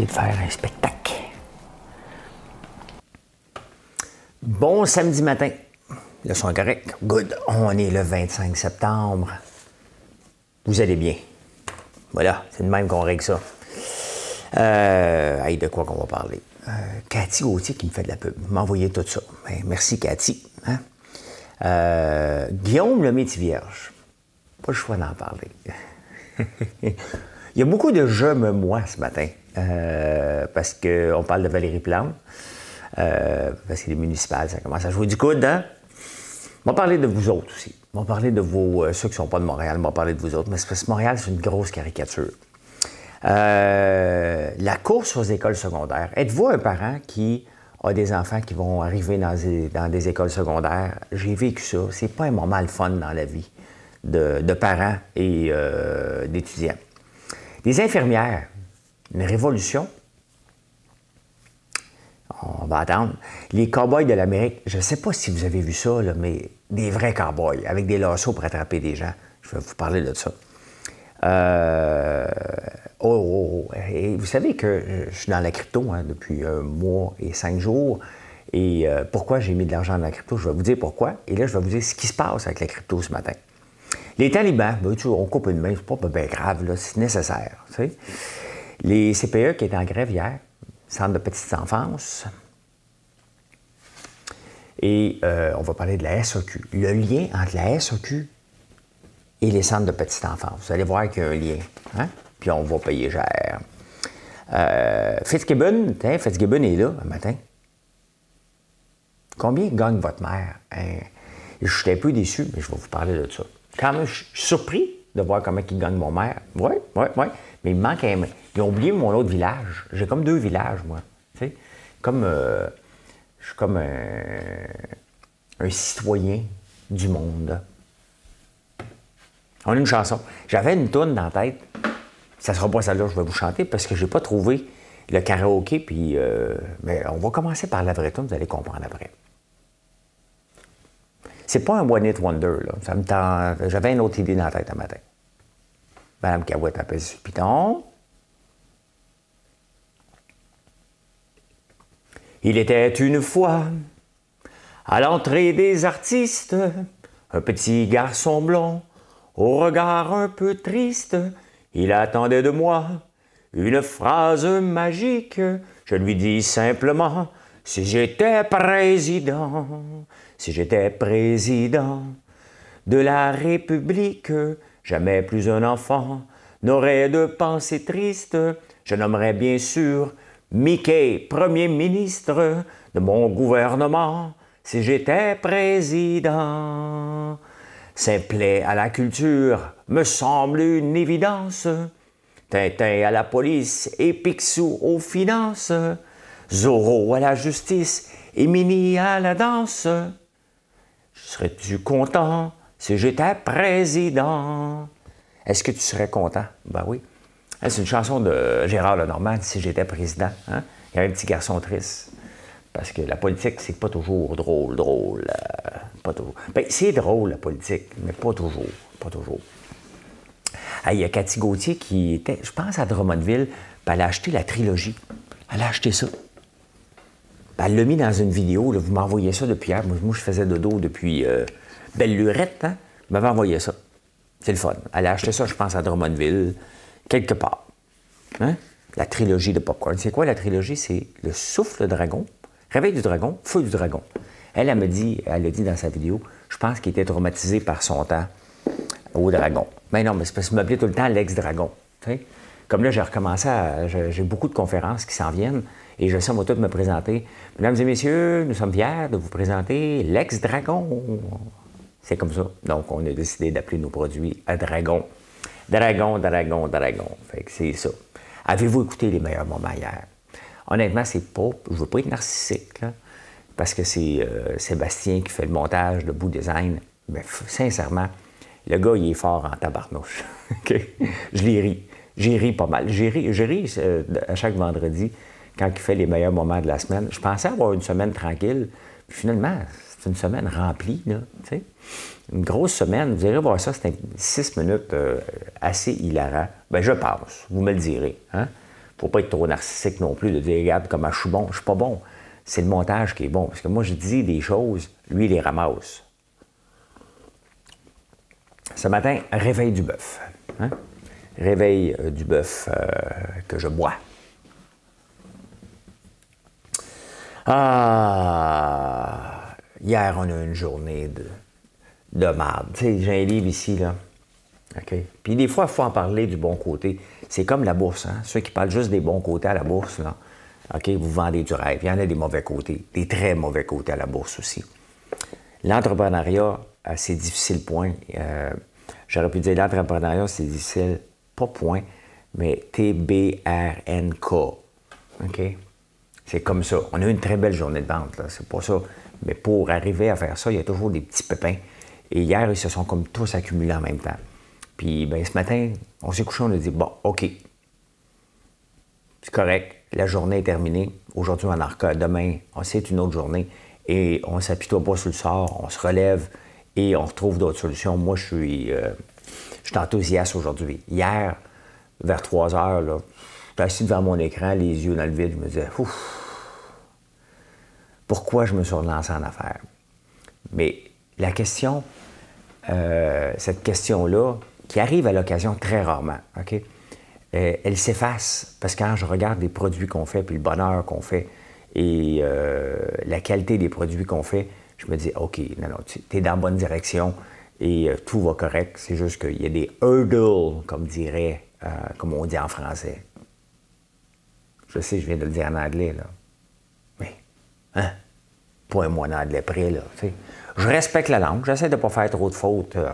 De faire un spectacle. Bon samedi matin. Le son correct. Good. On est le 25 septembre. Vous allez bien? Voilà, c'est de même qu'on règle ça. Euh, de quoi qu'on va parler? Euh, Cathy Gauthier qui me fait de la pub. M'envoyer tout ça. Ben, merci, Cathy. Hein? Euh, Guillaume le métier vierge. Pas le choix d'en parler. Il y a beaucoup de je me moi ce matin. Euh, parce qu'on parle de Valérie Plante, euh, parce que les municipales, ça commence à jouer du coude, hein? On va parler de vous autres aussi. On va parler de vos, euh, ceux qui ne sont pas de Montréal, on va parler de vous autres. Mais c'est parce que Montréal, c'est une grosse caricature. la course aux écoles secondaires. Êtes-vous un parent qui a des enfants qui vont arriver dans des, écoles secondaires? J'ai vécu ça. C'est pas un moment le fun dans la vie de, parents et d'étudiants. Des infirmières une révolution. On va attendre. Les cowboys de l'Amérique, je ne sais pas si vous avez vu ça, mais des vrais cowboys avec des lassos pour attraper des gens. Je vais vous parler de ça. Euh, oh, oh, oh, Et vous savez que je suis dans la crypto hein, depuis un mois et cinq jours. Et euh, pourquoi j'ai mis de l'argent dans la crypto? Je vais vous dire pourquoi. Et là, je vais vous dire ce qui se passe avec la crypto ce matin. Les talibans, ben, on coupe une main, c'est pas bien grave, c'est nécessaire. Tu sais. Les CPE qui étaient en grève hier, Centre de petite enfance, et euh, on va parler de la SOQ. Le lien entre la SOQ et les centres de petite enfance. Vous allez voir qu'il y a un lien. Hein? Puis on va payer cher. Euh, Fitzgibbon, Fitzgibbon est là un matin. Combien gagne votre mère? Hein? Je suis un peu déçu, mais je vais vous parler de ça. Quand même, je suis surpris de voir comment il gagne mon mère. Oui, oui, oui. Mais il me manque un. Ils ont oublié mon autre village. J'ai comme deux villages, moi. Tu sais? Comme. Euh, je suis comme un, citoyen du monde. On a une chanson. J'avais une toune dans la tête. Ça sera pas celle-là que je vais vous chanter parce que j'ai pas trouvé le karaoké. Puis, euh, mais on va commencer par la vraie toune, vous allez comprendre après. C'est pas un one hit wonder là. Ça me J'avais une autre idée dans la tête un matin. Madame Cahouette appelle. Il était une fois, à l'entrée des artistes, un petit garçon blond, au regard un peu triste. Il attendait de moi une phrase magique. Je lui dis simplement, si j'étais président, si j'étais président de la République, Jamais plus un enfant n'aurait de pensée triste. Je nommerais bien sûr Mickey, Premier ministre de mon gouvernement, si j'étais président. Simplet à la culture me semble une évidence. Tintin à la police et Picsou aux finances. Zorro à la justice et Mini à la danse. Serais-tu content si j'étais président, est-ce que tu serais content? Ben oui. C'est une chanson de Gérard Lenormand, Si j'étais président. Hein? Il y a un petit garçon triste. Parce que la politique, c'est pas toujours drôle, drôle. Euh, pas toujours. Ben, c'est drôle, la politique, mais pas toujours. Pas toujours. il y a Cathy Gauthier qui était, je pense, à Drummondville, puis elle a acheté la trilogie. Elle a acheté ça. elle l'a mis dans une vidéo. vous m'envoyez ça depuis hier. Moi, je faisais de dos depuis. Euh, belle lurette, hein? m'avait envoyé ça. C'est le fun. Elle a acheté ça, je pense, à Drummondville, quelque part. Hein? La trilogie de Popcorn. C'est quoi la trilogie? C'est le souffle dragon, réveil du dragon, feu du dragon. Elle, elle me dit, elle a dit dans sa vidéo, je pense qu'il était traumatisé par son temps au dragon. Mais non, mais c'est parce qu'il m'appelait tout le temps l'ex-dragon. Comme là, j'ai recommencé à. J'ai beaucoup de conférences qui s'en viennent et je sais, on va toutes me présenter. Mesdames et messieurs, nous sommes fiers de vous présenter l'ex-dragon. C'est comme ça. Donc, on a décidé d'appeler nos produits à Dragon. Dragon, Dragon, Dragon. Fait que c'est ça. Avez-vous écouté les meilleurs moments hier? Honnêtement, c'est pas. Je veux pas être narcissique, parce que c'est euh, Sébastien qui fait le montage de Bout Design. Mais sincèrement, le gars, il est fort en tabarnouche. Je l'ai ri. J'ai ri pas mal. J'ai ri, ri euh, à chaque vendredi quand il fait les meilleurs moments de la semaine. Je pensais avoir une semaine tranquille. Puis finalement, c'est une semaine remplie. Là, une grosse semaine. Vous irez voir ça, c'était six minutes euh, assez hilarant. Ben, je pense. Vous me le direz. Hein? Faut pas être trop narcissique non plus de dire, regarde comment je suis bon. Je suis pas bon. C'est le montage qui est bon. Parce que moi, je dis des choses, lui, il les ramasse. Ce matin, réveil du bœuf. Hein? Réveil euh, du bœuf euh, que je bois. Ah! Hier, on a une journée de, de. Tu sais, j'ai un livre ici, là. OK? Puis des fois, il faut en parler du bon côté. C'est comme la bourse, hein? Ceux qui parlent juste des bons côtés à la bourse, là. OK? Vous vendez du rêve. Il y en a des mauvais côtés, des très mauvais côtés à la bourse aussi. L'entrepreneuriat, c'est difficile, point. Euh, j'aurais pu dire l'entrepreneuriat, c'est difficile, pas point, mais T-B-R-N-K. OK? C'est comme ça. On a eu une très belle journée de vente, là. C'est pas ça. Mais pour arriver à faire ça, il y a toujours des petits pépins. Et hier, ils se sont comme tous accumulés en même temps. Puis ben, ce matin, on s'est couché, on a dit bon, OK. C'est correct, la journée est terminée. Aujourd'hui, on en recueille. Demain, c'est une autre journée. Et on ne s'apitoie pas sur le sort, on se relève et on retrouve d'autres solutions. Moi, je suis, euh, je suis enthousiaste aujourd'hui. Hier, vers 3 heures, là, j'étais assis devant mon écran, les yeux dans le vide, je me disais, ouf, pourquoi je me suis relancé en affaires? Mais la question, euh, cette question-là, qui arrive à l'occasion très rarement, OK? Euh, elle s'efface parce que quand je regarde les produits qu'on fait, puis le bonheur qu'on fait et euh, la qualité des produits qu'on fait, je me dis, OK, non, non, tu es dans la bonne direction et tout va correct. C'est juste qu'il y a des hurdles, comme dirait, comme on dit en français. Je sais, je viens de le dire en anglais, là. Mais, hein? Pas un mois d'anglais près. Je respecte la langue, j'essaie de ne pas faire trop de fautes euh,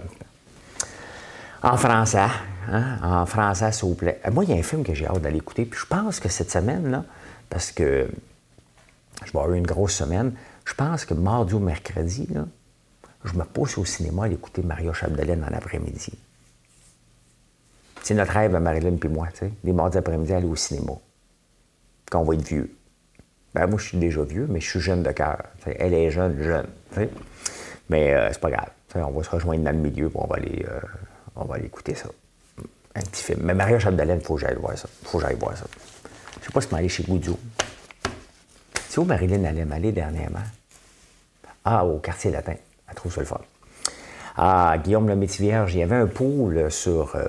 en français. Hein? En français, s'il vous plaît. Euh, moi, il y a un film que j'ai hâte d'aller écouter, puis je pense que cette semaine, là, parce que je vais avoir une grosse semaine, je pense que mardi ou mercredi, je me pose au cinéma à écouter Mario Chapdelaine en après-midi. C'est notre rêve à Marilyn et moi, les mardis après-midi, aller au cinéma. Quand on va être vieux. Ben, moi, je suis déjà vieux, mais je suis jeune de cœur. Elle est jeune, jeune. Mais euh, c'est pas grave. on va se rejoindre dans le milieu et on va aller, euh, on va aller écouter ça. Un petit film. Mais Maria Chapdelaine, il faut que j'aille voir ça. faut que j'aille voir ça. Je sais pas si aller chez Goudio. C'est où Marilyn allait m'aller dernièrement? Ah, au quartier latin. Elle trouve ça le fun. Ah, Guillaume le Métis-Vierge, il y avait un pool sur euh,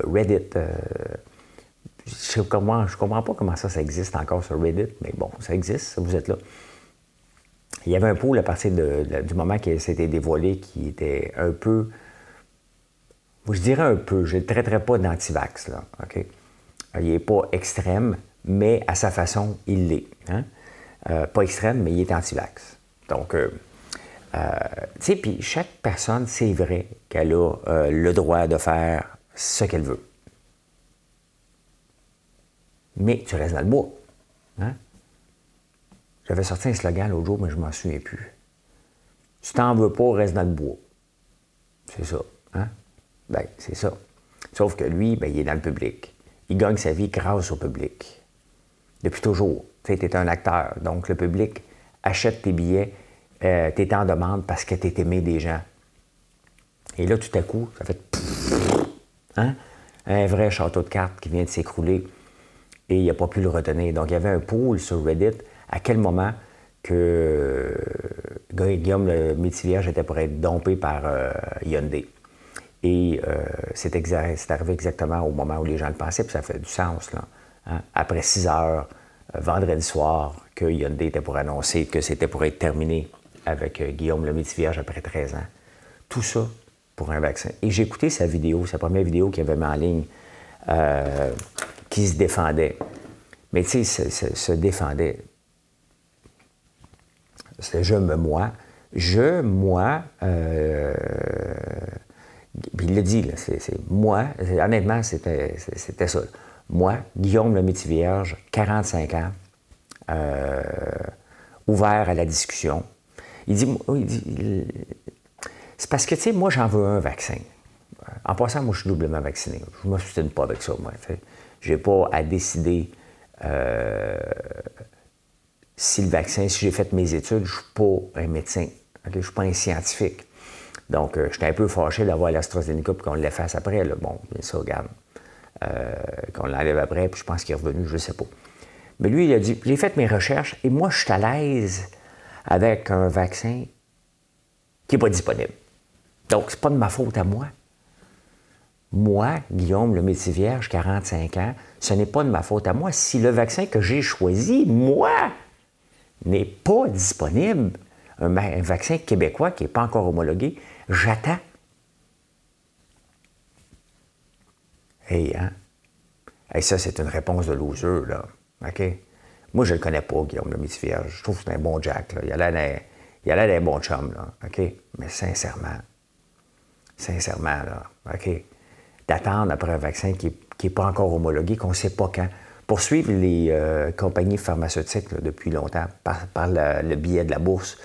Je ne comprends pas comment ça, ça existe encore sur Reddit, mais bon, ça existe, vous êtes là il y avait un pôle à partir du moment qu'il s'était dévoilé qui était un peu, je dirais un peu, je ne traiterais pas d'antivax, là, OK? Il n'est pas extrême, mais à sa façon, il l'est. Hein? Euh, pas extrême, mais il est antivax. Donc, euh, euh, tu sais, puis chaque personne, c'est vrai qu'elle a le droit de faire ce qu'elle veut. Mais tu restes dans le bois. Hein? J'avais sorti un slogan l'autre jour, mais je m'en souviens plus. Si t'en veux pas, reste dans le bois. C'est ça. Hein? Ben, c'est ça. Sauf que lui, ben, il est dans le public. Il gagne sa vie grâce au public. Depuis toujours. Tu es un acteur. Donc, le public achète tes billets, euh, tu es en demande parce que tu es aimé des gens. Et là, tout à coup, ça fait. Hein? Un vrai château de cartes qui vient de s'écrouler et il n'a pas pu le retenir. Donc, il y avait un pool sur Reddit à quel moment que Guillaume le Métivierge était pour être dompé par euh, Hyundai? Et euh, c'est arrivé exactement au moment où les gens le pensaient, puis ça fait du sens. Là, hein. Après 6 heures, euh, vendredi soir, que Hyundai était pour annoncer que c'était pour être terminé avec Guillaume le Métivierge après 13 ans. Tout ça pour un vaccin. Et j'ai écouté sa vidéo, sa première vidéo qu'il avait mis en ligne, qui se défendait. Mais tu sais, se défendait c'est je me moi. Je, moi, euh, il le dit, c'est moi, honnêtement, c'était ça. Moi, Guillaume le métier vierge, 45 ans, euh, ouvert à la discussion. Il dit, il dit c'est parce que, tu sais, moi, j'en veux un vaccin. En passant, moi, je suis doublement vacciné. Je ne m'obstine pas avec ça, moi. Je n'ai pas à décider euh, si le vaccin, si j'ai fait mes études, je ne suis pas un médecin. Je ne suis pas un scientifique. Donc, euh, j'étais un peu fâché d'avoir l'AstraZeneca puis qu'on l'efface après. Bon, bien ça, regarde. Euh, qu'on l'enlève après, puis je pense qu'il est revenu, je ne sais pas. Mais lui, il a dit J'ai fait mes recherches et moi, je suis à l'aise avec un vaccin qui n'est pas disponible. Donc, c'est pas de ma faute à moi. Moi, Guillaume, le métier vierge, 45 ans, ce n'est pas de ma faute à moi. Si le vaccin que j'ai choisi, moi, n'est pas disponible, un, vaccin québécois qui n'est pas encore homologué, j'attends. Hey, hein? Hey, ça, c'est une réponse de loser, là. OK? Moi, je ne le connais pas, Guillaume, le métier vierge. Je trouve que c'est un bon Jack, là. Il a l'air d'un bon chum, là. OK? Mais sincèrement, sincèrement, là, OK? D'attendre après un vaccin qui n'est pas encore homologué, qu'on ne sait pas quand. Poursuivre les euh, compagnies pharmaceutiques depuis longtemps par, le, billet de la bourse.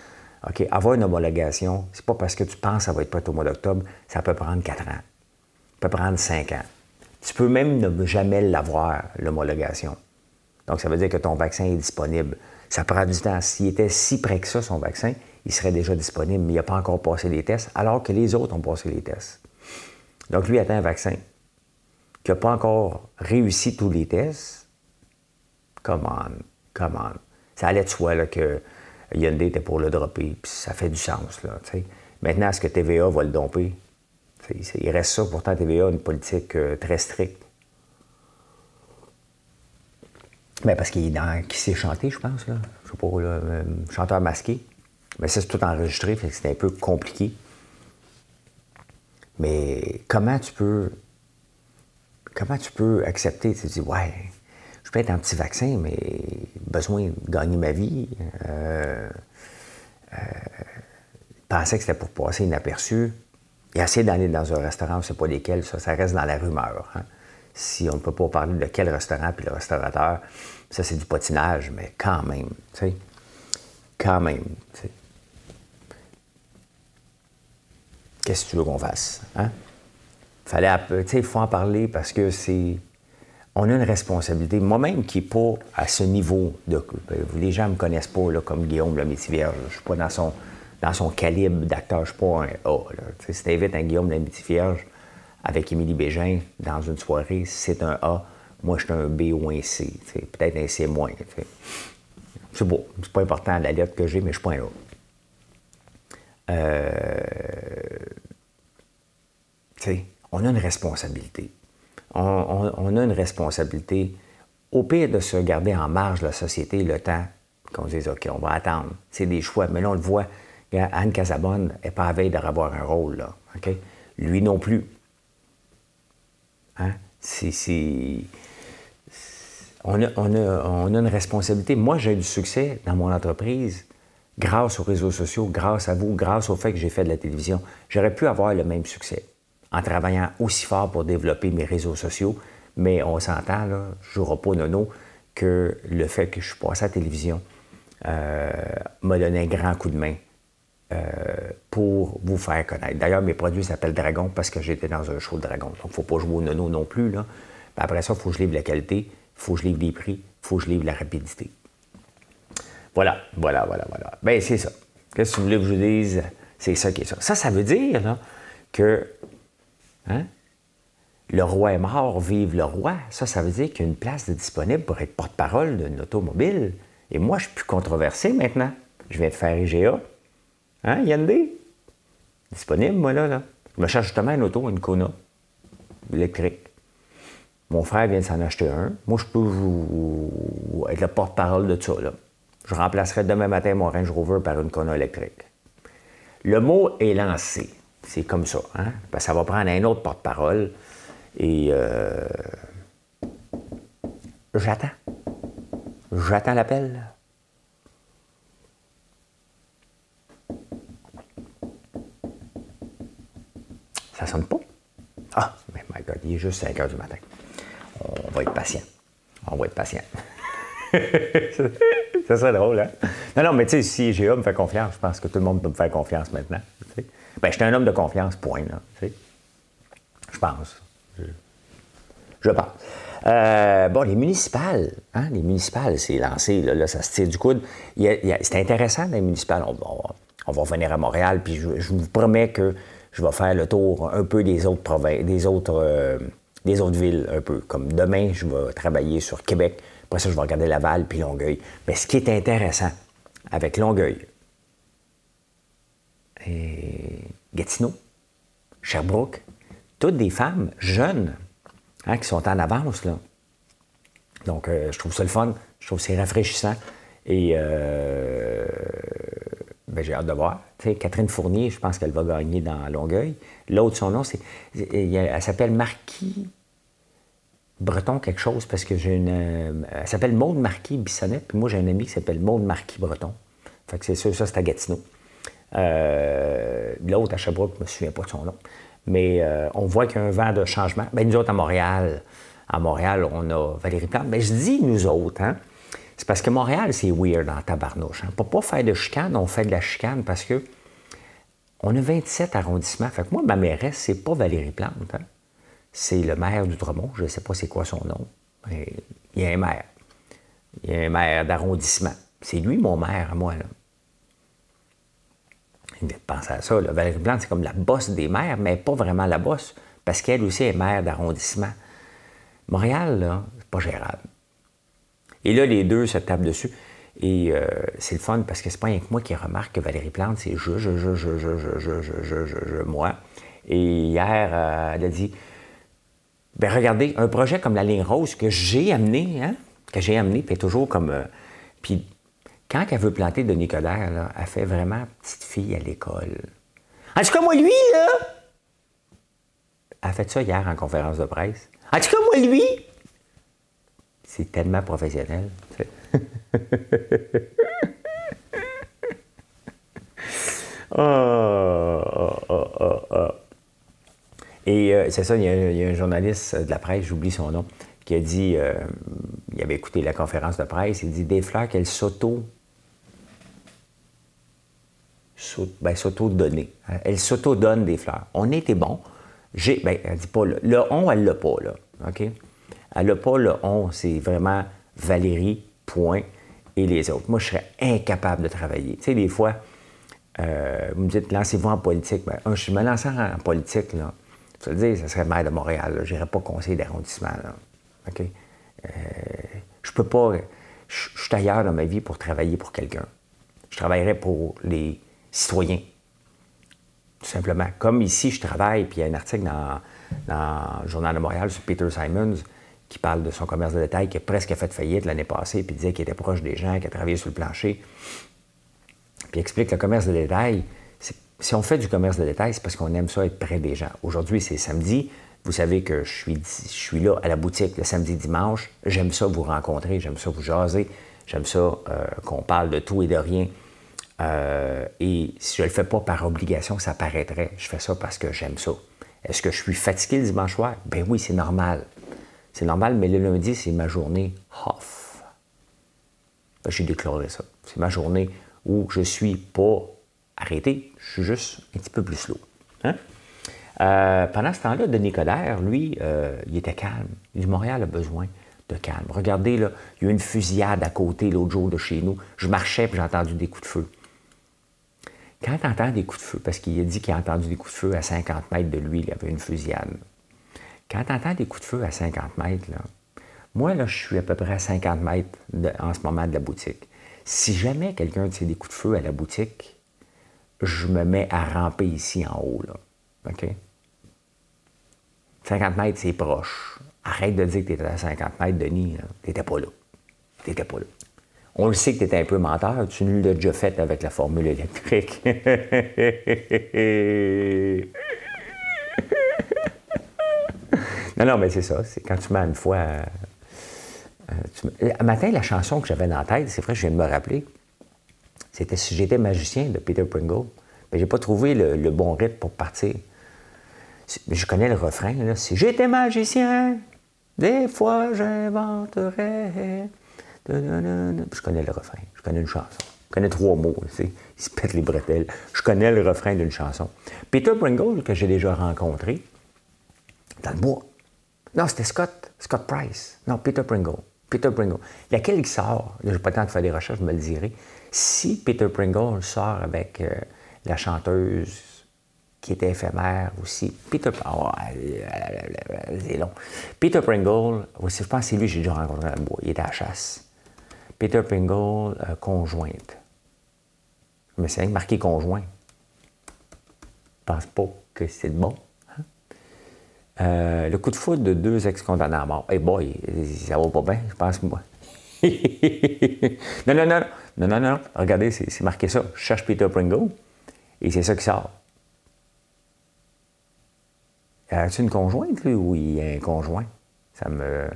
OK? Avoir une homologation, c'est pas parce que tu penses que ça va être prêt au mois d'octobre, ça peut prendre quatre ans. Ça peut prendre cinq ans. Tu peux même ne jamais l'avoir, l'homologation. Donc, ça veut dire que ton vaccin est disponible. Ça prend du temps. S'il était si près que ça, son vaccin, il serait déjà disponible, mais il n'a pas encore passé les tests, alors que les autres ont passé les tests. Donc, lui attend un vaccin qui n'a pas encore réussi tous les tests. Come on, come on. Ça allait de soi que Hyundai était pour le dropper, ça fait du sens. Là, Maintenant, est-ce que TVA va le domper? il reste ça. Pourtant, TVA a une politique euh, très stricte. Mais parce qu'il qui sait chanter, je pense. Là. Je sais pas, là, euh, chanteur masqué. Mais ça, c'est tout enregistré, c'est un peu compliqué. Mais comment tu peux. Comment tu peux accepter? Tu dis, ouais, je peux être un petit vaccin mais besoin de gagner ma vie. Euh, euh, pensais que c'était pour passer inaperçu. Et essayer d'aller dans un restaurant, on ne sait pas lesquels, ça, ça reste dans la rumeur. Hein. Si on ne peut pas parler de quel restaurant puis le restaurateur, ça c'est du patinage, mais quand même, tu sais. Quand même, tu sais. Qu'est-ce que tu veux qu'on fasse? Hein? Fallait, il faut en parler parce que c'est. On a une responsabilité. Moi-même qui n'ai pas à ce niveau de. Ben, les gens ne me connaissent pas là, comme Guillaume le métier vierge. Je ne suis pas dans son, dans son calibre d'acteur. Je ne suis pas un A. Si tu invites un Guillaume le métier vierge avec Émilie Bégin dans une soirée, c'est un A. Moi, je suis un B ou un C. Peut-être un C moins. C'est beau. C'est pas important la lettre que j'ai, mais je suis pas un A. Euh, on a une responsabilité. On, a une responsabilité, au pire, de se garder en marge de la société le temps qu'on dise, OK, on va attendre. C'est des choix. Mais là, on le voit, Anne Casabonne n'est pas à veille d'avoir un rôle, là. Lui non plus. Hein? On, a, on, on a une responsabilité. Moi, j'ai du succès dans mon entreprise grâce aux réseaux sociaux, grâce à vous, grâce au fait que j'ai fait de la télévision. J'aurais pu avoir le même succès en travaillant aussi fort pour développer mes réseaux sociaux, mais on s'entend, je ne pas nono, que le fait que je suis passé à la télévision euh, m'a donné un grand coup de main euh, pour vous faire connaître. D'ailleurs, mes produits s'appellent Dragon parce que j'étais dans un show de Dragon. Donc, il ne faut pas jouer au nono non plus. Après ça, il faut que je livre la qualité, il faut que je livre les prix, il faut que je livre la rapidité. Voilà, voilà, voilà, voilà. Bien, c'est ça. Qu'est-ce que vous voulez que je vous dise? C'est ça qui est ça. Ça, ça veut dire que hein, le roi est mort, vive le roi. Ça, ça veut dire qu'il y a une place de disponible pour être porte-parole d'une automobile. Et moi, je suis plus controversé maintenant. Je viens de faire IGA. Hein, Yandé? Disponible, moi, là, là. Je me cherche justement une auto, une Kona, électrique. Mon frère vient de s'en acheter un. Moi, je peux être le porte-parole de ça. Je remplacerai demain matin mon Range Rover par une Kona électrique. Le mot est lancé. C'est comme ça. Hein? Que ça va prendre un autre porte-parole. Et euh, j'attends. J'attends l'appel. Ça sonne pas? Ah, mais my God, il est juste 5 heures du matin. On va être patient. On va être patient. ça serait drôle, hein? Non, non, mais tu sais, si IGA me fait confiance, je pense que tout le monde peut me faire confiance maintenant. Ben, je suis un homme de confiance, point, là. Je pense. Je, pense. Euh, bon, les municipales, hein, les municipales, c'est lancé, là, ça se tire du coude. C'est intéressant, les municipales. On, va revenir à Montréal, puis je, vous promets que je vais faire le tour un peu des autres provinces, des autres, euh, des autres villes, un peu. Comme demain, je vais travailler sur Québec. Après ça, je vais regarder Laval puis Longueuil. Mais ce qui est intéressant avec Longueuil Gatineau, Sherbrooke, toutes des femmes jeunes hein, qui sont en avance. Donc, euh, je trouve ça le fun. Je trouve c'est rafraîchissant. Et euh, ben, j'ai hâte de voir. Catherine Fournier, je pense qu'elle va gagner dans Longueuil. L'autre, son nom, c'est. Elle s'appelle Marquis Breton quelque chose, parce que j'ai une. Euh, elle s'appelle Maude Marquis Bissonnette, puis moi, j'ai un ami qui s'appelle Maude Marquis Breton. Fait que c'est sûr, ça, c'est à Gatineau. L'autre, à Sherbrooke, je ne me souviens pas de son nom. Mais euh, on voit qu'il y a un vent de changement. Bien, nous autres, à Montréal, à Montréal, on a Valérie Plante. Bien, je dis nous autres, hein? C'est parce que Montréal, c'est weird en tabarnouche. Hein? Pour pas faire de chicane, on fait de la chicane parce que on a 27 arrondissements. Fait que moi, ma mairesse, c'est pas Valérie Plante. Hein? C'est le maire du Dromont. Je ne sais pas c'est quoi son nom. Mais il y a un maire. Il y a un maire d'arrondissement. C'est lui, mon maire, à moi. Là penser à ça. Valérie Plante, c'est comme la bosse des maires, mais pas vraiment la bosse, parce qu'elle aussi est maire d'arrondissement. Montréal, là, c'est pas gérable. Et là, les deux se tapent dessus. Et euh, c'est le fun parce que c'est pas rien que moi qui remarque que Valérie Plante, c'est je, je, je, je, je, je, je, je, je, je, je, moi. Et hier, euh, elle a dit ben regardez, un projet comme la ligne rose que j'ai amené, hein, que j'ai amené, puis toujours comme. Euh, puis quand elle veut planter de Nicodère, là, elle fait vraiment petite fille à l'école. En tout cas, moi, lui, là, elle a fait ça hier en conférence de presse. En tout cas, moi, lui, c'est tellement professionnel. oh, oh, oh, Et euh, c'est ça, il y, a, un journaliste de la presse, j'oublie son nom, qui a dit, euh, il avait écouté la conférence de presse, il dit des fleurs qu'elle s'auto s'auto-donner. Elle s'auto-donne des fleurs. On était bon. J'ai, ben, elle dit pas le, le on, elle l'a pas, là. OK? Elle l'a pas, le on, c'est vraiment Valérie, point, et les autres. Moi, je serais incapable de travailler. Tu sais, des fois, euh, vous me dites, lancez-vous en politique. Ben, je me lançant en politique, là, je veux dire, ça serait maire de Montréal. Je n'irais pas conseiller d'arrondissement. OK? Euh, je peux pas. Je suis ailleurs dans ma vie pour travailler pour quelqu'un. Je travaillerais pour les citoyen. Tout simplement. Comme ici, je travaille, puis il y a un article dans, le Journal de Montréal sur Peter Simons qui parle de son commerce de détail qui a presque fait faillite l'année passée, puis disait qu'il était proche des gens, qu'il a travaillé sur le plancher. Puis il explique que le commerce de détail, si on fait du commerce de détail, c'est parce qu'on aime ça être près des gens. Aujourd'hui, c'est samedi. Vous savez que je suis, là à la boutique le samedi, dimanche. J'aime ça vous rencontrer, j'aime ça vous jaser, j'aime ça euh, qu'on parle de tout et de rien. Euh, et si je ne le fais pas par obligation, ça paraîtrait. Je fais ça parce que j'aime ça. Est-ce que je suis fatigué le dimanche soir? Ben oui, c'est normal. C'est normal, mais le lundi, c'est ma journée off. Ben, J'ai déclaré ça. C'est ma journée où je suis pas arrêté, je suis juste un petit peu plus slow. Hein? Euh, pendant ce temps-là, Denis Coderre, lui, euh, il était calme. Du Montréal a besoin de calme. Regardez, là, il y a eu une fusillade à côté l'autre jour de chez nous. Je marchais et j'ai entendu des coups de feu. Quand tu entends des coups de feu, parce qu'il a dit qu'il a entendu des coups de feu à 50 mètres de lui, il y avait une fusillade. Quand tu entends des coups de feu à 50 mètres, là, moi, là, je suis à peu près à 50 mètres en ce moment de la boutique. Si jamais quelqu'un tire des coups de feu à la boutique, je me mets à ramper ici en haut. Là. OK? 50 mètres, c'est proche. Arrête de dire que tu étais à 50 mètres, Denis. Tu n'étais pas là. Tu n'étais pas là. On le sait que tu es un peu menteur, tu l'as déjà fait avec la formule électrique. non, non, mais c'est ça. C'est quand tu m'as une fois. Euh, Un matin, la chanson que j'avais dans la tête, c'est vrai, je viens de me rappeler, c'était Si j'étais magicien de Peter Pringle. Mais j'ai pas trouvé le, bon rythme pour partir. Je connais le refrain, là. Si j'étais magicien, Des fois, j'inventerai. Je connais le refrain, je connais une chanson. Je connais trois mots, tu sais. Il se pète les bretelles. Je connais le refrain d'une chanson. Peter Pringle, que j'ai déjà rencontré, dans le bois. Non, c'était Scott, Scott Price. Non, Peter Pringle. Peter Pringle. Il y a quelqu'un qui sort, je n'ai pas le temps de faire des recherches, je me le dirai. Si Peter Pringle sort avec euh, la chanteuse qui était éphémère aussi, Peter oh, c'est long. Peter Pringle, je pense que c'est lui que j'ai déjà rencontré dans le bois. Il était à la chasse. Peter Pringle, euh, conjointe. Me souviens marqué conjoint. Je pense pas que c'est bon. Hein? Euh, le coup de foudre de deux ex-condamnés à mort. Hey boy, ça va pas bien, je pense moi. non, non, non, non, non, non, regardez, c'est marqué ça. Je cherche Peter Pringle et c'est ça qui sort. As-tu une conjointe, lui, ou il y a un conjoint? Ça me.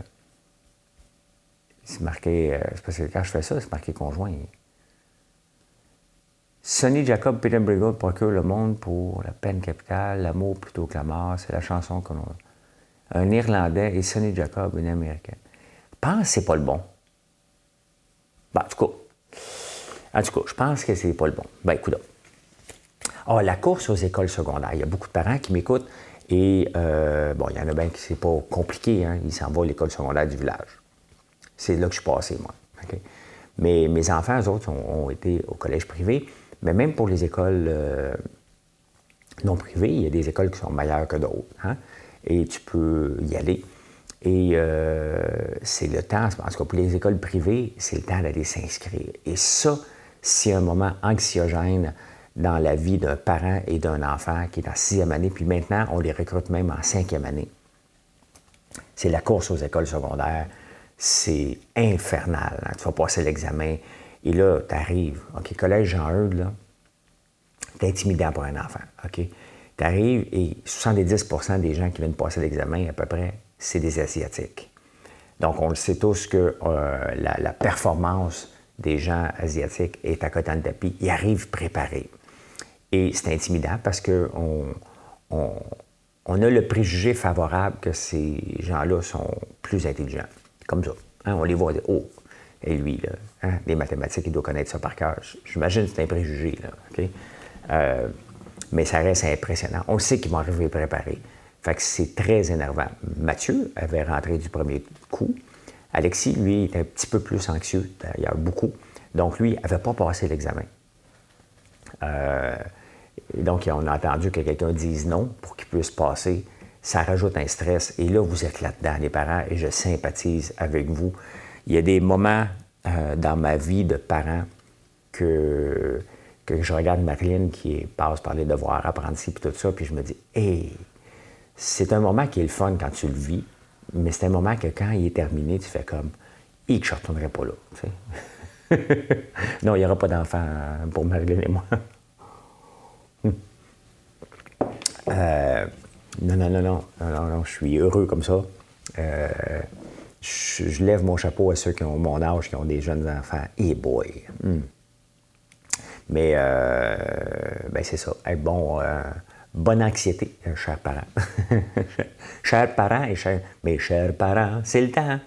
C'est marqué. Euh, c'est parce que quand je fais ça, c'est marqué conjoint. Sonny Jacob Peter Pringle procure le monde pour la peine capitale, l'amour plutôt que la mort. C'est la chanson qu'on a. Un Irlandais et Sonny Jacob, une Américaine. Je pense que c'est pas le bon. Ben, en tout cas, en tout cas, je pense que c'est pas le bon. Ben, écoute. Ah, la course aux écoles secondaires. Il y a beaucoup de parents qui m'écoutent et, euh, bon, il y en a bien qui c'est pas compliqué, hein. Ils s'en vont à l'école secondaire du village. C'est là que je suis passé, moi. Mais mes enfants, eux autres, ont, été au collège privé. Mais même pour les écoles euh, non privées, il y a des écoles qui sont meilleures que d'autres. Hein? Et tu peux y aller. Et euh, c'est le temps, en tout cas pour les écoles privées, c'est le temps d'aller s'inscrire. Et ça, c'est un moment anxiogène dans la vie d'un parent et d'un enfant qui est en sixième année, puis maintenant, on les recrute même en cinquième année. C'est la course aux écoles secondaires. C'est infernal. Hein. Tu vas passer l'examen, et là, tu arrives. OK, collège Jean-Eudes, là, c'est intimidant pour un enfant. OK? Tu arrives et 70 des gens qui viennent passer l'examen, à peu près, c'est des Asiatiques. Donc, on le sait tous que euh, la, performance des gens asiatiques est à côté de tapis. Ils arrivent préparés. Et c'est intimidant parce qu'on on, a le préjugé favorable que ces gens-là sont plus intelligents. Comme ça. Hein, on les voit, oh, et lui, là, hein, les mathématiques, il doit connaître ça par cœur. J'imagine que c'est un préjugé. Là, euh, mais ça reste impressionnant. On sait qu'ils vont arriver préparés. Fait que c'est très énervant. Mathieu avait rentré du premier coup. Alexis, lui, était un petit peu plus anxieux, d'ailleurs, beaucoup. Donc, lui, n'avait pas passé l'examen. Euh, donc, on a attendu que quelqu'un dise non pour qu'il puisse passer. Ça rajoute un stress. Et là, vous êtes là-dedans, les parents, et je sympathise avec vous. Il y a des moments euh, dans ma vie de parent que, je regarde Marilyn qui passe par les devoirs, apprentis, puis tout ça, puis je me dis, hé, c'est un moment qui est le fun quand tu le vis, mais c'est un moment que quand il est terminé, tu fais comme, hé, que je ne retournerai pas là. non, il n'y aura pas d'enfant pour Marilyn et moi. Euh, non, non, non, non, non, non, je suis heureux comme ça. Euh, je, lève mon chapeau à ceux qui ont mon âge, qui ont des jeunes enfants. Et boy! Hmm. Mais euh, ben c'est ça. bon, bonne anxiété, chers parents. chers parents et chers, mes chers parents, c'est le temps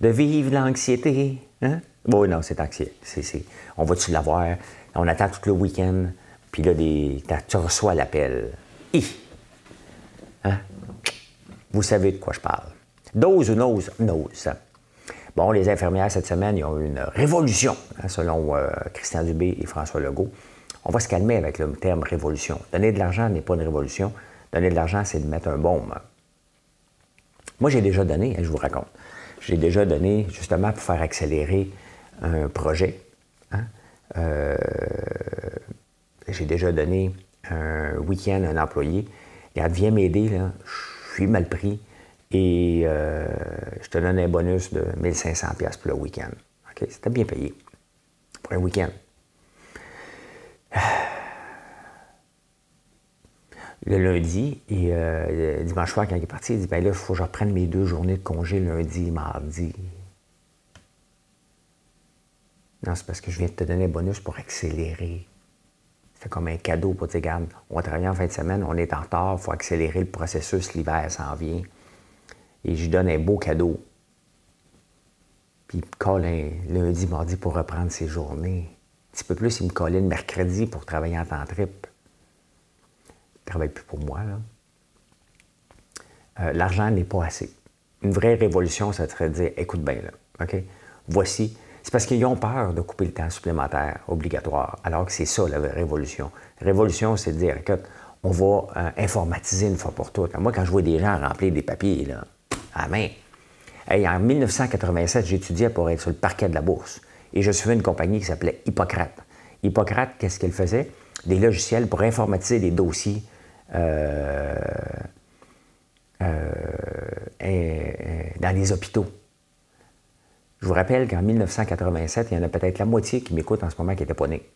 de vivre l'anxiété. Hein? Bon, non, c'est anxieux. on va-tu l'avoir? On attend tout le week-end. Puis là, tu reçois l'appel. Hein? Vous savez de quoi je parle. Dose ou nose? Nose. Bon, les infirmières, cette semaine, ils ont eu une révolution, hein, selon euh, Christian Dubé et François Legault. On va se calmer avec le terme révolution. Donner de l'argent n'est pas une révolution. Donner de l'argent, c'est de mettre un baume. Moi, j'ai déjà donné, hein, je vous raconte. J'ai déjà donné, justement, pour faire accélérer un projet. Euh, j'ai déjà donné un week-end à un employé. Regarde, viens m'aider, je suis mal pris et euh, je te donne un bonus de 1500$ pour le week-end. OK? C'était bien payé pour un week-end. Le lundi, et euh, dimanche soir, quand il est parti, il dit ben là, il faut que je reprenne mes deux journées de congé lundi et mardi. Non, c'est parce que je viens de te donner un bonus pour accélérer c'est comme un cadeau pour dire, on va travailler en fin de semaine, on est en retard, il faut accélérer le processus, l'hiver s'en vient. et je lui donne un beau cadeau. Puis il me colle un lundi, mardi pour reprendre ses journées. Un petit peu plus, il me collait le mercredi pour travailler en temps trip. Il ne travaille plus pour moi, là. Euh, l'argent n'est pas assez. Une vraie révolution, ça serait de dire, écoute bien, là, OK? Voici. C'est parce qu'ils ont peur de couper le temps supplémentaire obligatoire, alors que c'est ça, la révolution. révolution, c'est de dire, écoute, on va euh, informatiser une fois pour toutes. Moi, quand je vois des gens remplir des papiers, là, à main, en 1987, j'étudiais pour être sur le parquet de la bourse. Et je suivais une compagnie qui s'appelait Hippocrate. Hippocrate, qu'est-ce qu'elle faisait? Des logiciels pour informatiser des dossiers euh, euh, dans les hôpitaux. Je vous rappelle qu'en 1987, il y en a peut-être la moitié qui m'écoutent en ce moment qui n'étaient pas nés.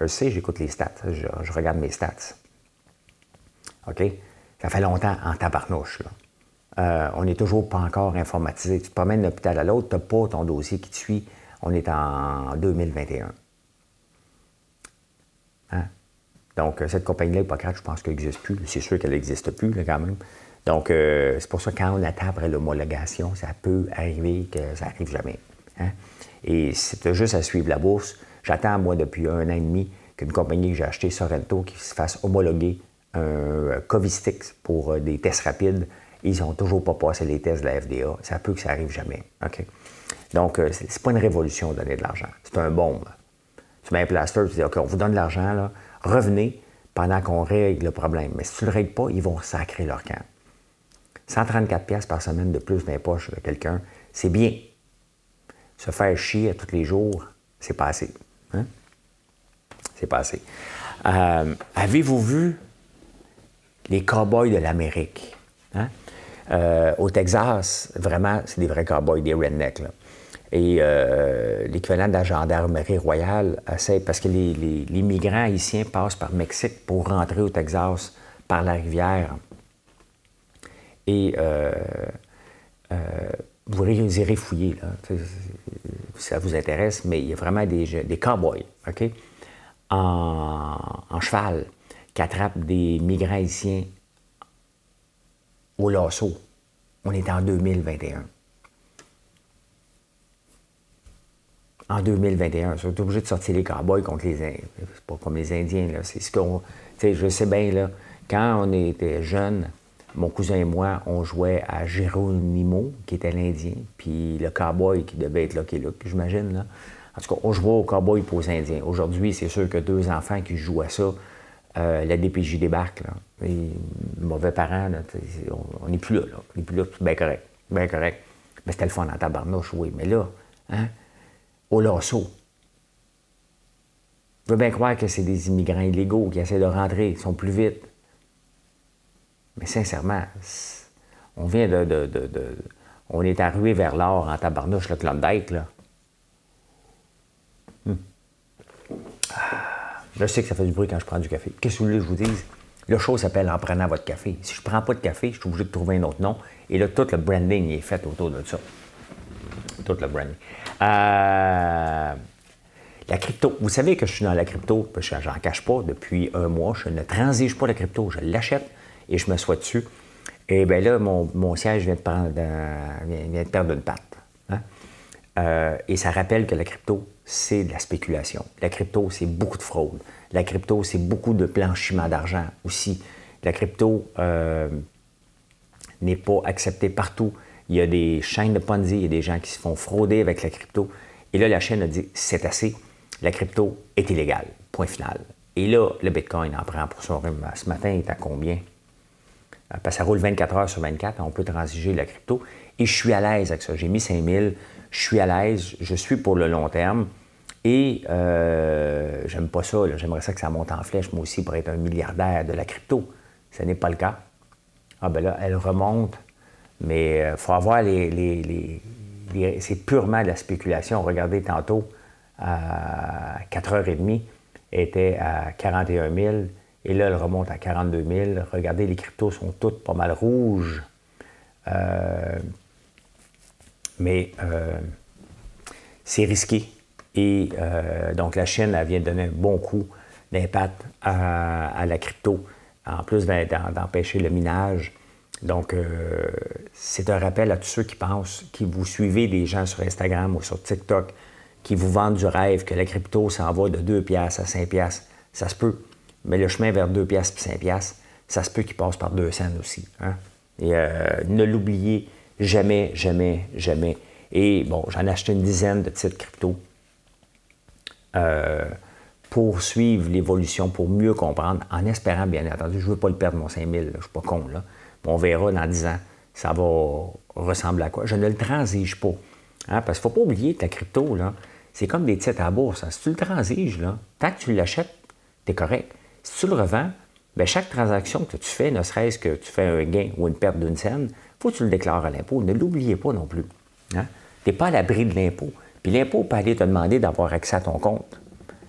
Je sais, j'écoute les stats, je, regarde mes stats. OK? Ça fait longtemps en tabarnouche. Là. Euh, on n'est toujours pas encore informatisé. Tu te promènes d'un hôpital à l'autre, tu n'as pas ton dossier qui te suit. On est en 2021. Hein? Donc, cette compagnie-là, Hippocrate, je pense qu'elle n'existe plus. C'est sûr qu'elle n'existe plus, quand même. Donc, euh, c'est pour ça que quand on attend après l'homologation, ça peut arriver que ça n'arrive jamais. Hein? Et c'est juste à suivre la bourse. J'attends, moi, depuis un an et demi, qu'une compagnie que j'ai achetée, Sorrento, qui se fasse homologuer un Covistix pour euh, des tests rapides. Ils n'ont toujours pas passé les tests de la FDA. Ça peut que ça arrive jamais. Donc, euh, c'est pas une révolution de donner de l'argent. C'est un bombe. Tu mets un plaster, tu dis, OK, on vous donne de l'argent. Revenez pendant qu'on règle le problème. Mais si tu ne le règles pas, ils vont sacrer leur camp. 134 pièces par semaine de plus dans les poches de quelqu'un, c'est bien. Se faire chier tous les jours, c'est pas assez. Hein? C'est pas assez. Euh, avez-vous vu les cowboys de l'Amérique? Hein? Euh, au Texas, vraiment, c'est des vrais cowboys, des rednecks. Et euh, l'équivalent de la gendarmerie royale essaie, parce que les, les, migrants haïtiens passent par Mexique pour rentrer au Texas par la rivière. Et euh, euh, vous irez fouiller, là, ça vous intéresse, mais il y a vraiment des, des cowboys, OK, en, cheval, qui attrapent des migrants haïtiens au lasso. On est en 2021. En 2021, ils sont obligés de sortir les cowboys contre les Indiens. C'est pas comme les Indiens, là. C'est ce qu'on. Je sais bien, là, quand on était jeunes, mon cousin et moi, on jouait à Geronimo, qui était l'Indien, puis le cowboy qui devait être là, est là, j'imagine. Là. En tout cas, on jouait au cowboy pour aux Indiens. Aujourd'hui, c'est sûr que deux enfants qui jouent à ça, euh, la DPJ débarque. Là. Mauvais parents, on n'est plus là, On n'est plus là, c'est bien correct. Bien correct. Mais c'était le fun en tabarnouche, oui. Mais là, hein, au lasso. Je veux bien croire que c'est des immigrants illégaux qui essaient de rentrer, ils sont plus vite. Mais sincèrement, on vient de, On est arrivé vers l'or en tabarnouche, le Klondike, là. Hmm. Je sais que ça fait du bruit quand je prends du café. Qu'est-ce que vous voulez que je vous dise? Le show s'appelle En prenant votre café. Si je ne prends pas de café, je suis obligé de trouver un autre nom. Et là, tout le branding est fait autour de ça. Tout le branding. Euh, la crypto. Vous savez que je suis dans la crypto, je n'en cache pas depuis un mois. Je ne transige pas la crypto, je l'achète et je me sois dessus. Et bien là, mon, siège vient de, de perdre une patte. Hein. Euh, et ça rappelle que la crypto, c'est de la spéculation. La crypto, c'est beaucoup de fraude. La crypto, c'est beaucoup de blanchiment d'argent aussi. La crypto euh, n'est pas acceptée partout. Il y a des chaînes de Ponzi, il y a des gens qui se font frauder avec la crypto. Et là, la chaîne a dit c'est assez, la crypto est illégale. Point final. Et là, le Bitcoin en prend pour son rhume. Ce matin, il est à combien? Euh, parce que ça roule 24 heures sur 24, on peut transiger la crypto. Et je suis à l'aise avec ça. J'ai mis 5000, je suis à l'aise, je suis pour le long terme. Et euh, j'aime pas ça. J'aimerais ça que ça monte en flèche, moi aussi, pour être un milliardaire de la crypto. Ce n'est pas le cas. Ah ben là, elle remonte, mais il euh, faut avoir les, C'est purement de la spéculation. Regardez tantôt, à 4h30, était à 41 000. Et là, elle remonte à 42 000. Regardez, les cryptos sont toutes pas mal rouges. Euh, mais euh, c'est risqué. Et euh, donc, la Chine, vient de donner un bon coup d'impact à, la crypto, en plus d'empêcher le minage. Donc, c'est un rappel à tous ceux qui pensent, qui vous suivez des gens sur Instagram ou sur TikTok, qui vous vendent du rêve que la crypto s'en va de 2 piastres à 5 piastres. Ça se peut. Mais le chemin vers 2 piastres puis 5 piastres, ça se peut qu'il passe par 2 cents aussi. Hein. Et euh, ne l'oubliez jamais, jamais, jamais. Et bon, j'en ai acheté une dizaine de titres crypto euh, pour suivre l'évolution, pour mieux comprendre, en espérant, bien entendu, je ne veux pas le perdre, mon 5000, je ne suis pas con, là. On verra dans 10 ans, ça va ressembler à quoi. Je ne le transige pas. Hein, parce qu'il ne faut pas oublier que la crypto, là, c'est comme des titres à bourse. Hein. Si tu le transiges, là, tant que tu l'achètes, tu es correct. Si tu le revends, bien, chaque transaction que tu fais, ne serait-ce que tu fais un gain ou une perte d'une scène, il faut que tu le déclares à l'impôt. Ne l'oubliez pas non plus. Hein. Tu n'es pas à l'abri de l'impôt. Puis l'impôt peut aller te demander d'avoir accès à ton compte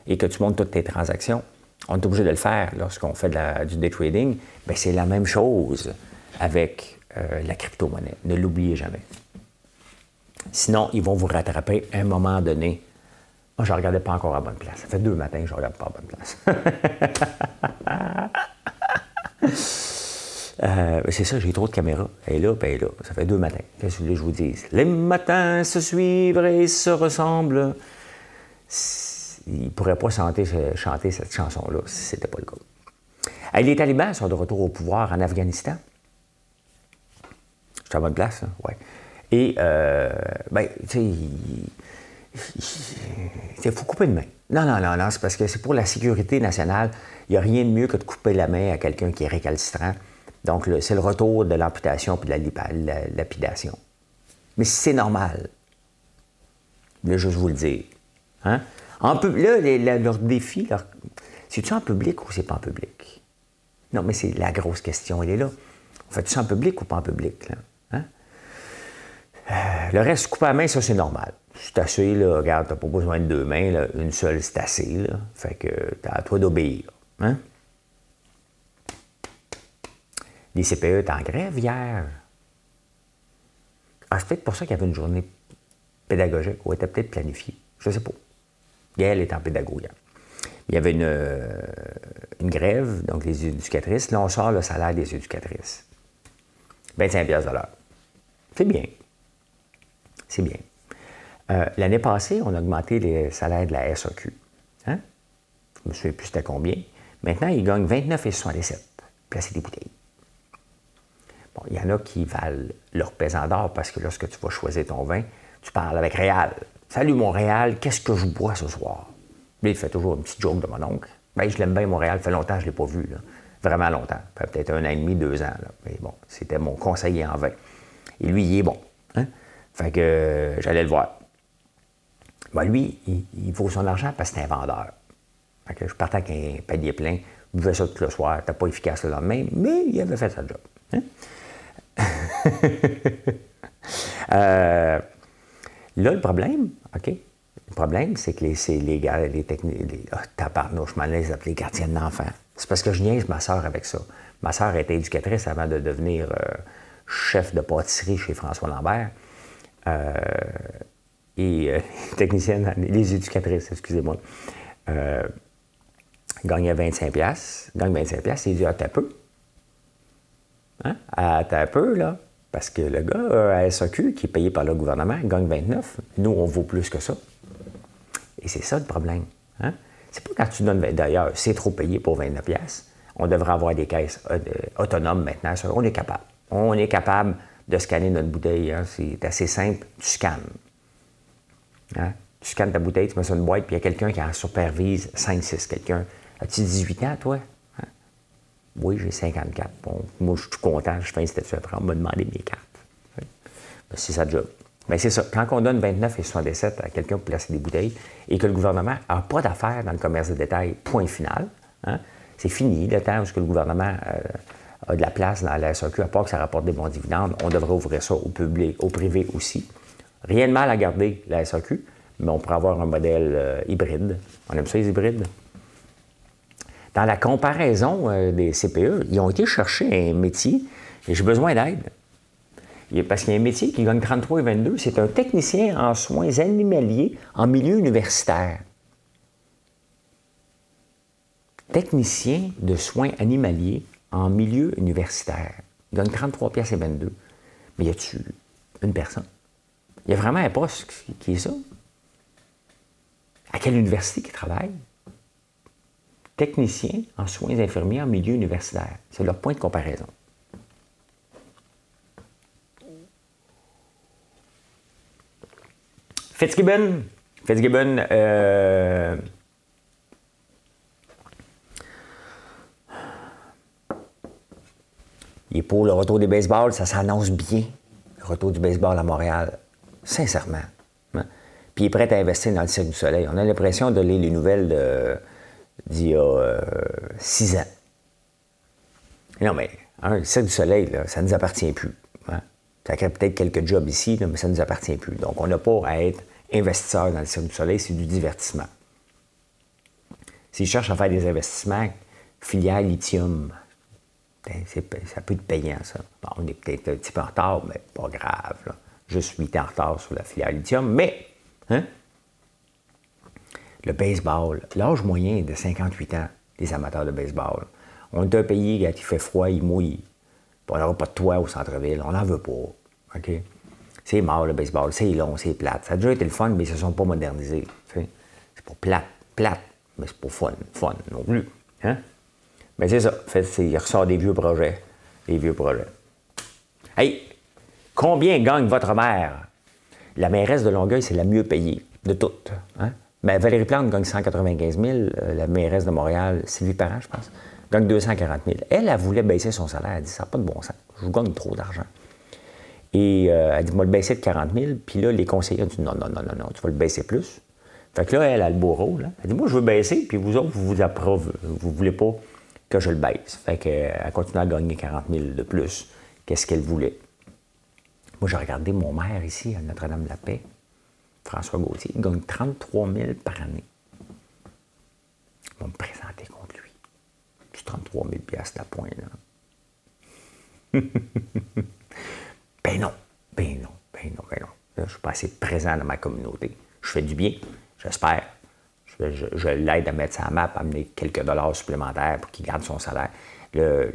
et que tu montes toutes tes transactions. On est obligé de le faire lorsqu'on fait du day trading. Bien, c'est la même chose avec euh, la crypto-monnaie. Ne l'oubliez jamais. Sinon, ils vont vous rattraper à un moment donné. Je ne regardais pas encore à bonne place. Ça fait deux matins que je ne regarde pas à bonne place. euh, c'est ça, j'ai trop de caméras. Elle est là, elle est là. Ça fait deux matins. Qu'est-ce que je vous dis? Les matins se suivent et se ressemblent. Ils ne pourraient pas chanter, cette chanson-là si ce n'était pas le cas. les talibans sont de retour au pouvoir en Afghanistan. Je suis à bonne place, hein? ouais. Et, euh, ben, tu sais, il faut couper une main. Non, non, non, non, c'est parce que c'est pour la sécurité nationale. Il n'y a rien de mieux que de couper la main à quelqu'un qui est récalcitrant. Donc, c'est le retour de l'amputation puis de la, lapidation. Mais c'est normal. Je vous le dire. Hein? En, là, leur défi, c'est-tu en public ou c'est pas en public? Non, mais c'est la grosse question, elle est là. On fait-tu ça en public ou pas en public? Là? Euh, le reste, couper à main, ça, c'est normal. C'est assez, là, regarde, t'as pas besoin de deux mains, une seule, c'est assez, là. Fait que t'as à toi d'obéir. Hein? Les CPE étaient en grève hier. Ah, c'est peut-être pour ça qu'il y avait une journée pédagogique, ou était peut-être planifiée. Je sais pas. Gaëlle est en pédagogie. Il y avait une, euh, une, grève, donc les éducatrices. Là, on sort le salaire des éducatrices. 25 de l'heure. C'est bien c'est bien. Euh, l'année passée, on a augmenté les salaires de la SAQ. Hein? Je ne me souviens plus c'était combien. Maintenant, ils gagnent 29,67 placer des bouteilles. Bon, il y en a qui valent leur pesant d'or parce que lorsque tu vas choisir ton vin, tu parles avec Réal. Salut Montréal, qu'est-ce que je bois ce soir? Lui, il fait toujours une petite joke de mon oncle. Ben, je l'aime bien, Montréal, ça fait longtemps que je ne l'ai pas vu. Vraiment longtemps. peut-être un an et demi, deux ans. Mais bon, c'était mon conseiller en vin. Et lui, il est bon. Hein? Fait que euh, j'allais le voir. Ben, lui, il, vaut son argent parce que c'est un vendeur. Je partais avec un panier plein, je buvais ça tout le soir, c'était pas efficace le lendemain, mais il avait fait sa job. Hein? Euh, là, le problème, OK? Le problème, c'est que les, les gars, les techniques, les, oh, tabarnouche, je m'en les appeler gardiennes d'enfants. C'est parce que je niaise ma soeur avec ça. Ma soeur était éducatrice avant de devenir euh, chef de pâtisserie chez François Lambert. Euh, et euh, les techniciennes, les éducatrices, excusez-moi, euh, gagnaient 25 pièces, gagnent 25 pièces, il dit ah peu. Hein? Ah, peu là, parce que le gars à SAQ qui est payé par le gouvernement gagne 29. Nous on vaut plus que ça. Et c'est ça le problème. Hein? C'est pas quand tu donnes d'ailleurs, c'est trop payé pour 29 pièces. On devrait avoir des caisses autonomes maintenant. On est capable. On est capable de scanner notre bouteille. Hein. C'est assez simple. Tu scannes. Hein? Tu scannes ta bouteille, tu mets ça dans une boîte, puis il y a quelqu'un qui en supervise 5-6. Quelqu'un. As-tu 18 ans, toi? Hein? Oui, j'ai 54. Bon, moi, je suis content. Je fais un statut après. On m'a demandé mes cartes. Ben, c'est ça le job. Mais c'est ça. Quand on donne 29 et 67 à quelqu'un pour placer des bouteilles et que le gouvernement n'a pas d'affaires dans le commerce de détail, point final, c'est fini le temps où le gouvernement euh, a de la place dans la SAQ, à part que ça rapporte des bons dividendes. On devrait ouvrir ça au public, au privé aussi. Rien de mal à garder la SAQ, mais on pourrait avoir un modèle euh, hybride. On aime ça, les hybrides? Dans la comparaison euh, des CPE, ils ont été chercher un métier et j'ai besoin d'aide. Parce qu'il y a un métier qui gagne 33 et 22, c'est un technicien en soins animaliers en milieu universitaire. Technicien de soins animaliers en milieu universitaire. Il gagne 33 pièces et 22. Mais y a-tu une personne? Il y a vraiment un poste qui est ça? À quelle université qu'il travaille? Technicien en soins infirmiers en milieu universitaire. C'est leur point de comparaison. Fitzgibbon, Fitzgibbon, euh, il est pour le retour des baseballs, ça s'annonce bien, le retour du baseball à Montréal, sincèrement. Hein? Puis il est prêt à investir dans le Cirque du Soleil. On a l'impression de lire les nouvelles d'il y a euh, six ans. Non, mais hein, le Cirque du Soleil, ça ne nous appartient plus. Hein? Ça crée peut-être quelques jobs ici, mais ça ne nous appartient plus. Donc, on n'a pas à être investisseur dans le Cirque du Soleil, c'est du divertissement. S'ils cherchent à faire des investissements, filière lithium, ben, ça peut être payant, ça. On est peut-être un petit peu en retard, mais pas grave. 8 ans en retard sur la filière lithium, mais hein, le baseball, l'âge moyen est de 58 ans des amateurs de baseball. On est un pays qui fait froid, il mouille. On n'aura pas de toit au centre-ville, on n'en veut pas. C'est mort le baseball, c'est long, c'est plate. Ça a déjà été le fun, mais ils ne se sont pas modernisés. C'est pas plate, plate, mais c'est pas fun, fun non plus. Hein? Mais c'est ça. Fait, il ressort des vieux projets. Des vieux projets. Hey, combien gagne votre mère? La mairesse de Longueuil, c'est la mieux payée de toutes. Hein? Mais Valérie Plante gagne 195 000. Euh, la mairesse de Montréal, Sylvie Parent, je pense, gagne 240 000. Elle, elle voulait baisser son salaire. Elle dit ça n'a pas de bon sens. Je vous gagne trop d'argent. Et euh, elle dit, moi, le baisser de 40 000. Puis là, les conseillers ont dit, non, non, non, non, non, tu vas le baisser plus. Fait que là, elle a le beau rôle. Elle dit, moi, je veux baisser, puis vous autres, vous vous approuvez. Vous voulez pas que je le baisse. Fait qu'elle continue à gagner 40 000 de plus qu'est-ce qu'elle voulait? Moi, j'ai regardé mon maire ici, à Notre-Dame-de-la-Paix, François Gauthier, il gagne 33 000 par année. On va me présenter contre lui. C'est 33 000 piastres à point, là. Ben non, ben non, ben non, ben non. je ne suis pas assez présent dans ma communauté. Je fais du bien, j'espère. Je, l'aide à mettre sa map, à amener quelques dollars supplémentaires pour qu'il garde son salaire.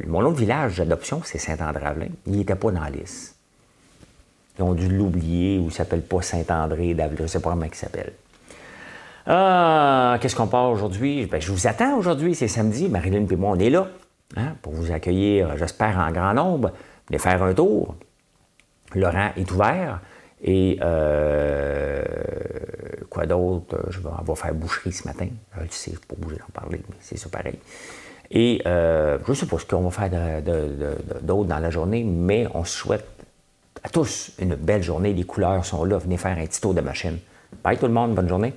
mon autre village d'adoption, c'est Saint-André-Avelin. Il n'était pas dans la liste. Ils ont dû l'oublier ou il s'appelle pas Saint-André d'Avelin. Je ne sais pas comment il s'appelle. Ah, qu'est-ce qu'on parle aujourd'hui? Ben, je vous attends aujourd'hui, c'est samedi. Marilyn et moi, on est là hein, pour vous accueillir, j'espère, en grand nombre. Venez faire un tour. Rang est ouvert. Et euh, quoi d'autre? Je vais, on faire boucherie ce matin. Je ne sais pas bouger d'en parler, mais c'est ça pareil. Et euh, je ne sais pas ce qu'on va faire d'autre dans la journée, mais on souhaite à tous une belle journée. Les couleurs sont là. Venez faire un petit tour de machine. Bye tout le monde, bonne journée.